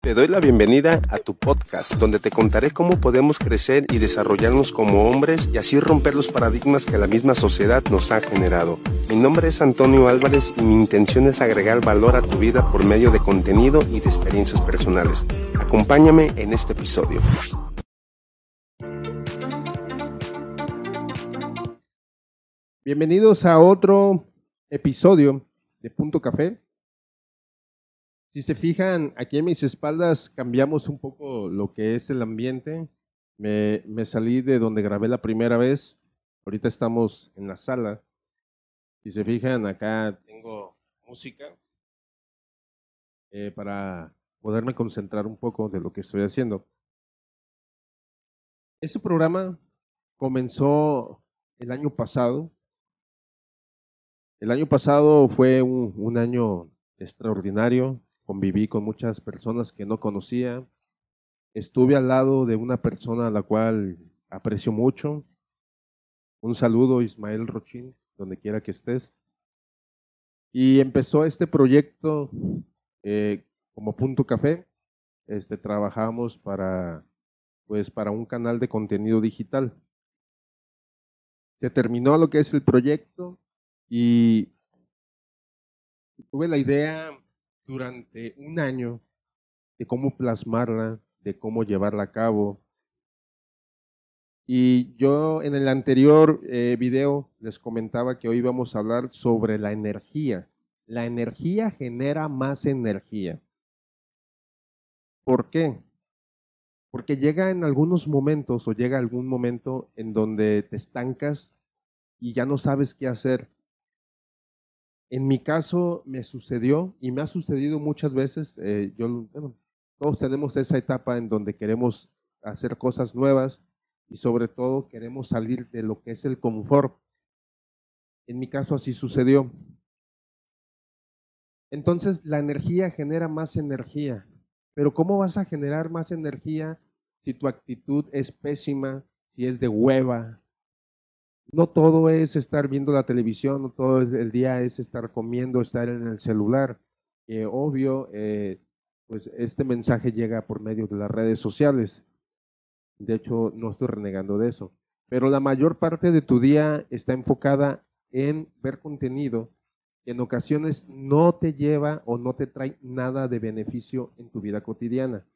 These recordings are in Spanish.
Te doy la bienvenida a tu podcast, donde te contaré cómo podemos crecer y desarrollarnos como hombres y así romper los paradigmas que la misma sociedad nos ha generado. Mi nombre es Antonio Álvarez y mi intención es agregar valor a tu vida por medio de contenido y de experiencias personales. Acompáñame en este episodio. Bienvenidos a otro episodio de Punto Café. Si se fijan, aquí en mis espaldas cambiamos un poco lo que es el ambiente. Me, salí de donde grabé la primera vez. Ahorita estamos en la sala. Si se fijan, acá tengo música eh, para poderme concentrar un poco de lo que estoy haciendo. Este programa comenzó el año pasado. El año pasado fue un año extraordinario conviví con muchas personas que no conocía, estuve al lado de una persona a la cual aprecio mucho. Un saludo, Ismael Rochín, donde quiera que estés. Y empezó este proyecto eh, como Punto Café. Este, trabajamos para, pues, para un canal de contenido digital. Se terminó lo que es el proyecto y tuve la idea durante un año de cómo plasmarla, de cómo llevarla a cabo. Y yo en el anterior eh, video les comentaba que hoy vamos a hablar sobre la energía. La energía genera más energía. ¿Por qué? Porque llega en algunos momentos o llega algún momento en donde te estancas y ya no sabes qué hacer. En mi caso me sucedió y me ha sucedido muchas veces. Eh, todos tenemos esa etapa en donde queremos hacer cosas nuevas y sobre todo queremos salir de lo que es el confort. En mi caso así sucedió. Entonces la energía genera más energía. Pero ¿cómo vas a generar más energía si tu actitud es pésima, si es de hueva, no todo es estar viendo la televisión, no todo el día es estar comiendo, estar en el celular. obvio, eh, pues este mensaje llega por medio de las redes sociales. De hecho, no estoy renegando de eso. Pero la mayor parte de tu día está enfocada en ver contenido que en ocasiones no te lleva o no te trae nada de beneficio en tu vida cotidiana.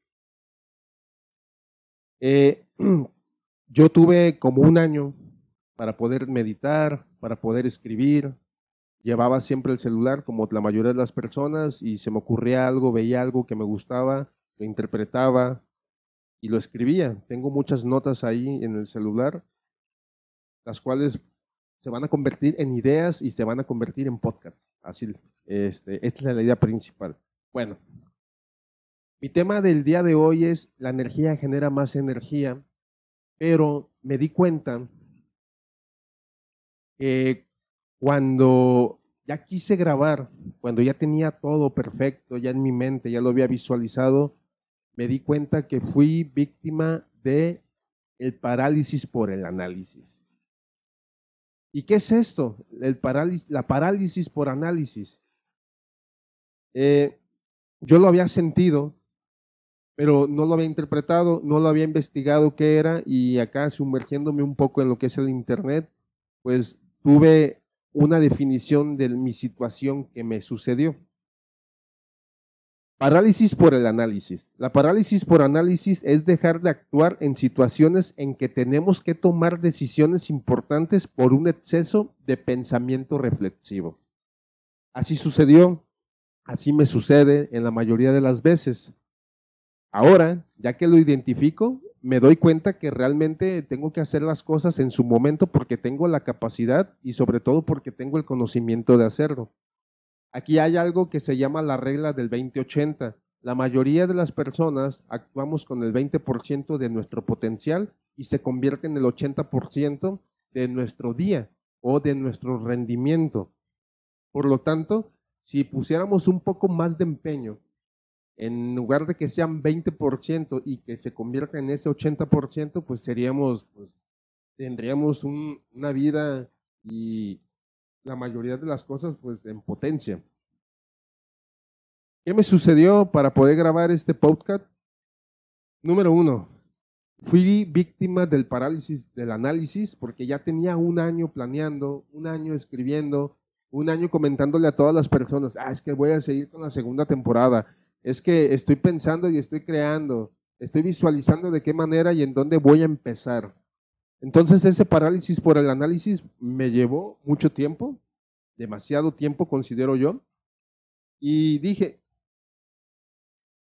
Eh, yo tuve como un año para poder meditar, para poder escribir. Llevaba siempre el celular como la mayoría de las personas y se me ocurría algo, veía algo que me gustaba, lo interpretaba y lo escribía. Tengo muchas notas ahí en el celular, las cuales se van a convertir en ideas y se van a convertir en podcast. Así, este, esta es la idea principal. Bueno, mi tema del día de hoy es la energía genera más energía, pero me di cuenta cuando ya quise grabar, cuando ya tenía todo perfecto, ya en mi mente, ya lo había visualizado, me di cuenta que fui víctima de el parálisis por el análisis. ¿Y qué es esto? La parálisis por análisis. Eh, yo lo había sentido, pero no lo había interpretado, no lo había investigado qué era y acá sumergiéndome un poco en lo que es el Internet, pues tuve una definición de mi situación que me sucedió. Parálisis por el análisis. La parálisis por análisis es dejar de actuar en situaciones en que tenemos que tomar decisiones importantes por un exceso de pensamiento reflexivo. Así sucedió, así me sucede en la mayoría de las veces. Ahora, ya que lo identifico, me doy cuenta que realmente tengo que hacer las cosas en su momento porque tengo la capacidad y sobre todo porque tengo el conocimiento de hacerlo. Aquí hay algo que se llama la regla del 2080. La mayoría de las personas actuamos con el 20% de nuestro potencial y se convierte en el 80% de nuestro día o de nuestro rendimiento. Por lo tanto, si pusiéramos un poco más de empeño en lugar de que sean 20% y que se convierta en ese 80%, pues seríamos, pues tendríamos una vida y la mayoría de las cosas pues en potencia. ¿Qué me sucedió para poder grabar este podcast? Número uno, fui víctima del parálisis del análisis porque ya tenía un año planeando, un año escribiendo, un año comentándole a todas las personas, ah, es que voy a seguir con la segunda temporada, es que estoy pensando y estoy creando, estoy visualizando de qué manera y en dónde voy a empezar. Entonces ese parálisis por el análisis me llevó mucho tiempo, demasiado tiempo considero yo, y dije,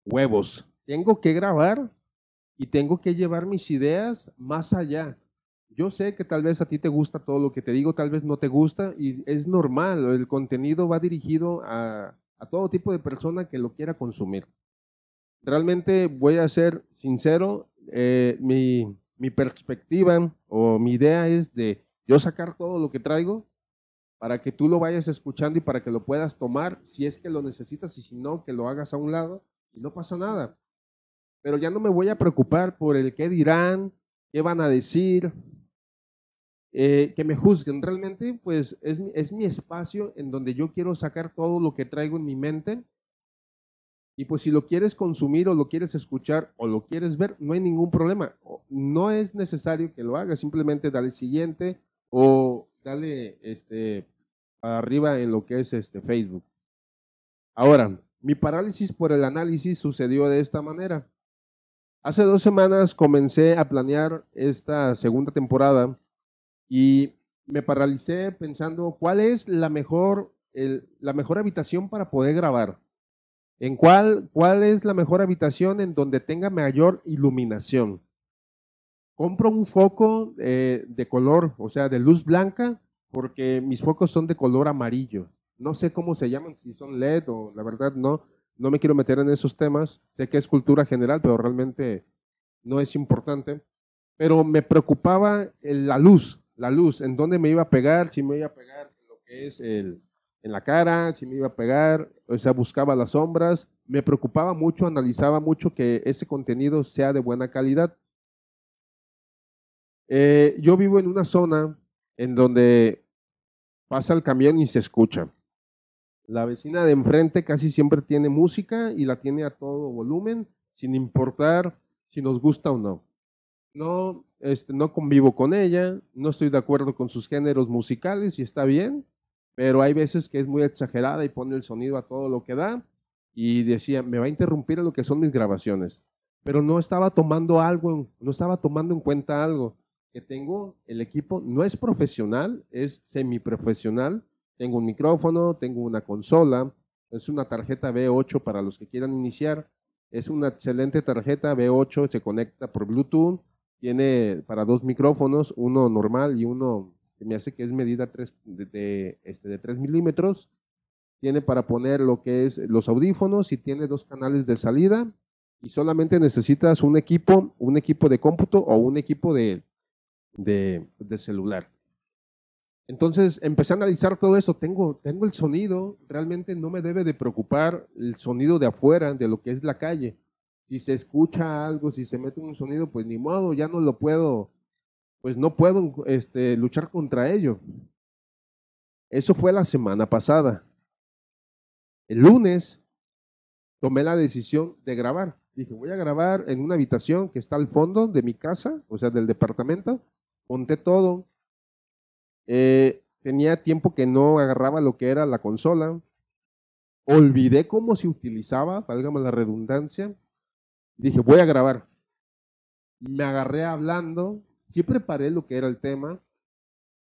huevos, tengo que grabar y tengo que llevar mis ideas más allá. Yo sé que tal vez a ti te gusta todo lo que te digo, tal vez no te gusta y es normal, el contenido va dirigido a, todo tipo de persona que lo quiera consumir. Realmente voy a ser sincero, eh, mi, mi perspectiva o mi idea es de yo sacar todo lo que traigo para que tú lo vayas escuchando y para que lo puedas tomar si es que lo necesitas y si no, que lo hagas a un lado y no pasa nada. Pero ya no me voy a preocupar por el qué dirán, qué van a decir, eh, que me juzguen. Realmente, pues es, es mi espacio en donde yo quiero sacar todo lo que traigo en mi mente. Y pues si lo quieres consumir o lo quieres escuchar o lo quieres ver, no hay ningún problema. No es necesario que lo hagas, simplemente dale siguiente o dale este, arriba en lo que es este Facebook. Ahora, mi parálisis por el análisis sucedió de esta manera. Hace dos semanas comencé a planear esta segunda temporada y me paralicé pensando cuál es la mejor, la mejor habitación para poder grabar. ¿En cuál, cuál es la mejor habitación en donde tenga mayor iluminación? Compro un foco eh, de color, o sea, de luz blanca, porque mis focos son de color amarillo. No sé cómo se llaman, si son LED o la verdad no, no me quiero meter en esos temas, sé que es cultura general, pero realmente no es importante. Pero me preocupaba la luz, la luz, en dónde me iba a pegar, si me iba a pegar en lo que es el, en la cara, si me iba a pegar, o sea, buscaba las sombras. Me preocupaba mucho, analizaba mucho que ese contenido sea de buena calidad. Eh, yo vivo en una zona en donde pasa el camión y se escucha. La vecina de enfrente casi siempre tiene música y la tiene a todo volumen, sin importar si nos gusta o no. No, este, no convivo con ella, no estoy de acuerdo con sus géneros musicales y está bien, pero hay veces que es muy exagerada y pone el sonido a todo lo que da y decía, me va a interrumpir lo que son mis grabaciones. Pero no estaba tomando algo, no estaba tomando en cuenta algo, que tengo el equipo, no es profesional, es semiprofesional, tengo un micrófono, tengo una consola, es una tarjeta B8 para los que quieran iniciar. Es una excelente tarjeta B8, se conecta por Bluetooth, tiene para dos micrófonos, uno normal y uno que me hace que es medida 3, de, este, de 3 milímetros. Tiene para poner lo que es los audífonos y tiene dos canales de salida y solamente necesitas un equipo, un equipo de cómputo o un equipo de, de celular. Entonces empecé a analizar todo eso. Tengo, tengo el sonido, realmente no me debe de preocupar el sonido de afuera, de lo que es la calle. Si se escucha algo, si se mete un sonido, pues ni modo, ya no lo puedo, pues no puedo este, luchar contra ello. Eso fue la semana pasada. El lunes tomé la decisión de grabar. Dije, voy a grabar en una habitación que está al fondo de mi casa, o sea, del departamento. Monté todo, eh, tenía tiempo que no agarraba lo que era la consola. Olvidé cómo se utilizaba, válgame la redundancia. Dije, voy a grabar. Me agarré hablando, sí preparé lo que era el tema.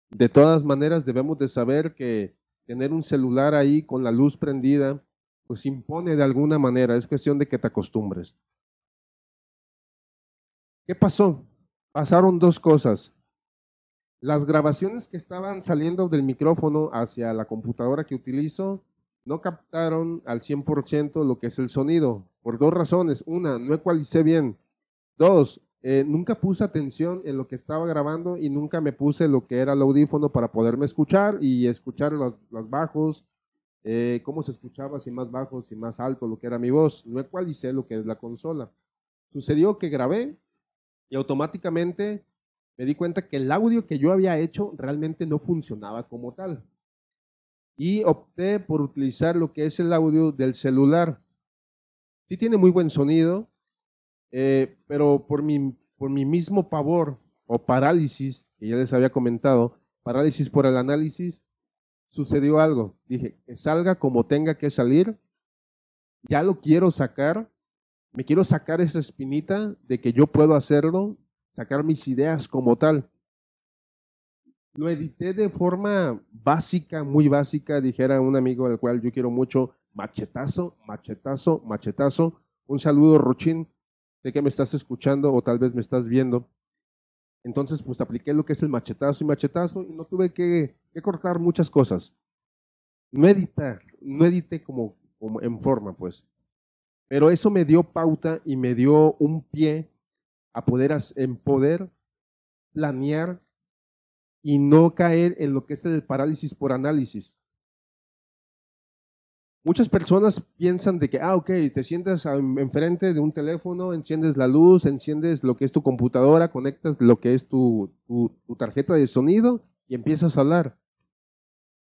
De todas maneras, debemos de saber que tener un celular ahí con la luz prendida, pues impone de alguna manera, es cuestión de que te acostumbres. ¿Qué pasó? Pasaron dos cosas. Las grabaciones que estaban saliendo del micrófono hacia la computadora que utilizo no captaron al 100% lo que es el sonido, por dos razones. Una, no ecualicé bien. Dos, eh, nunca puse atención en lo que estaba grabando y nunca me puse lo que era el audífono para poderme escuchar y escuchar los, bajos, eh, cómo se escuchaba, si más bajos, si más alto, lo que era mi voz. No ecualicé lo que es la consola. Sucedió que grabé y automáticamente me di cuenta que el audio que yo había hecho realmente no funcionaba como tal. Y opté por utilizar lo que es el audio del celular. Sí tiene muy buen sonido, eh, pero por mi, por mi mismo pavor o parálisis, que ya les había comentado, parálisis por el análisis, sucedió algo. Dije, que salga como tenga que salir, ya lo quiero sacar, me quiero sacar esa espinita de que yo puedo hacerlo, sacar mis ideas como tal. Lo edité de forma básica, muy básica, dijera un amigo al cual yo quiero mucho, machetazo, machetazo, machetazo. Un saludo, Rochín, sé que me estás escuchando o tal vez me estás viendo. Entonces, pues apliqué lo que es el machetazo y machetazo y no tuve que, cortar muchas cosas. No editar, no edité como, como en forma, pues. Pero eso me dio pauta y me dio un pie a poder, en poder planear y no caer en lo que es el parálisis por análisis. Muchas personas piensan de que, ah, ok, te sientas enfrente de un teléfono, enciendes la luz, enciendes lo que es tu computadora, conectas lo que es tu, tu, tarjeta de sonido y empiezas a hablar.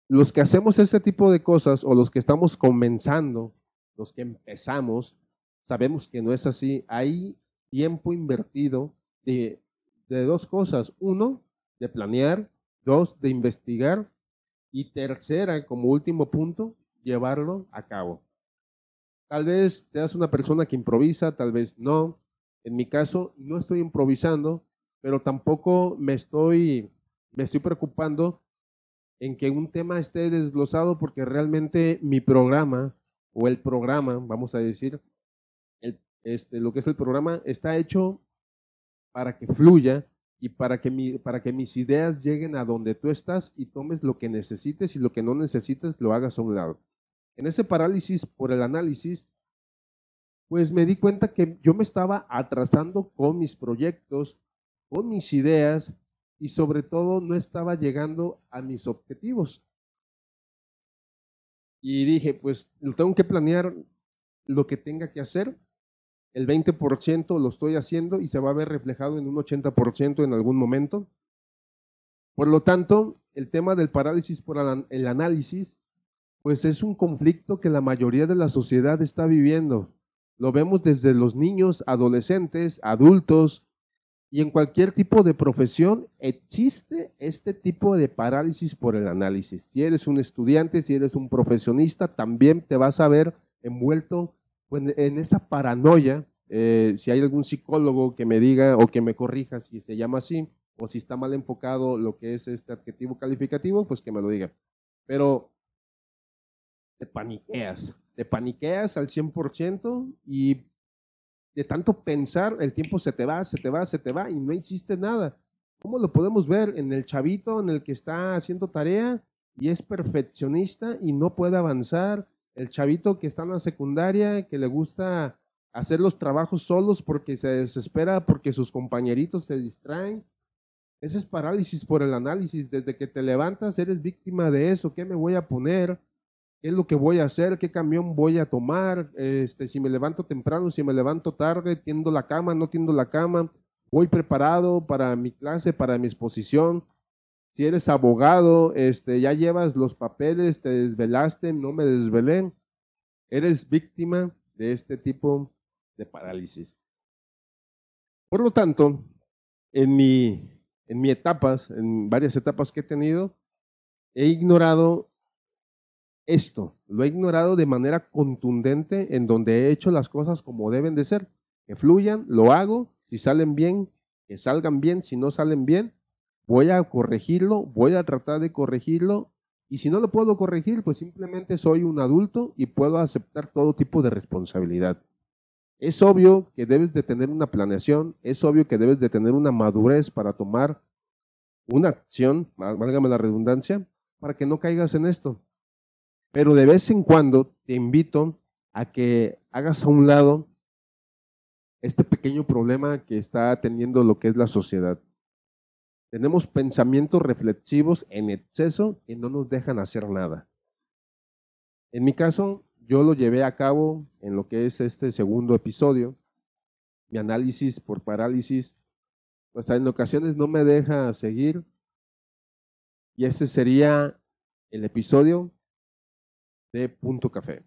Los que hacemos este tipo de cosas o los que estamos comenzando, los que empezamos, sabemos que no es así. Hay tiempo invertido de, de dos cosas. Uno, de planear. Dos, de investigar. Y tercera, como último punto, llevarlo a cabo. Tal vez seas una persona que improvisa, tal vez no. En mi caso, no estoy improvisando, pero tampoco me estoy, me estoy preocupando en que un tema esté desglosado porque realmente mi programa o el programa, vamos a decir, este, lo que es el programa está hecho para que fluya y para que, mi, para que mis ideas lleguen a donde tú estás y tomes lo que necesites y lo que no necesites lo hagas a un lado en ese parálisis por el análisis, pues me di cuenta que yo me estaba atrasando con mis proyectos, con mis ideas y sobre todo no estaba llegando a mis objetivos. Y dije, pues tengo que planear lo que tenga que hacer. El 20% lo estoy haciendo y se va a ver reflejado en un 80% en algún momento. Por lo tanto, el tema del parálisis por el análisis pues es un conflicto que la mayoría de la sociedad está viviendo. Lo vemos desde los niños, adolescentes, adultos y en cualquier tipo de profesión existe este tipo de parálisis por el análisis. Si eres un estudiante, si eres un profesionista, también te vas a ver envuelto en esa paranoia. Eh, si hay algún psicólogo que me diga o que me corrija si se llama así o si está mal enfocado lo que es este adjetivo calificativo, pues que me lo diga. Pero te paniqueas, te paniqueas al 100% y de tanto pensar, el tiempo se te va, se te va, se te va y no hiciste nada. ¿Cómo lo podemos ver en el chavito en el que está haciendo tarea y es perfeccionista y no puede avanzar? El chavito que está en la secundaria, que le gusta hacer los trabajos solos porque se desespera, porque sus compañeritos se distraen. Ese es parálisis por el análisis. Desde que te levantas eres víctima de eso. ¿Qué me voy a poner? qué es lo que voy a hacer, qué camión voy a tomar, este, si me levanto temprano, si me levanto tarde, tiendo la cama, no tiendo la cama, voy preparado para mi clase, para mi exposición. Si eres abogado, este, ya llevas los papeles, te desvelaste, no me desvelé. Eres víctima de este tipo de parálisis. Por lo tanto, en mi, en mi etapas, en varias etapas que he tenido, he ignorado esto, lo he ignorado de manera contundente en donde he hecho las cosas como deben de ser, que fluyan, lo hago, si salen bien, que salgan bien, si no salen bien, voy a corregirlo, voy a tratar de corregirlo y si no lo puedo corregir, pues simplemente soy un adulto y puedo aceptar todo tipo de responsabilidad. Es obvio que debes de tener una planeación, es obvio que debes de tener una madurez para tomar una acción, válgame la redundancia, para que no caigas en esto. Pero de vez en cuando te invito a que hagas a un lado este pequeño problema que está teniendo lo que es la sociedad. Tenemos pensamientos reflexivos en exceso que no nos dejan hacer nada. En mi caso, yo lo llevé a cabo en lo que es este segundo episodio. Mi análisis por parálisis, pues en ocasiones no me deja seguir. Y ese sería el episodio de Punto Café.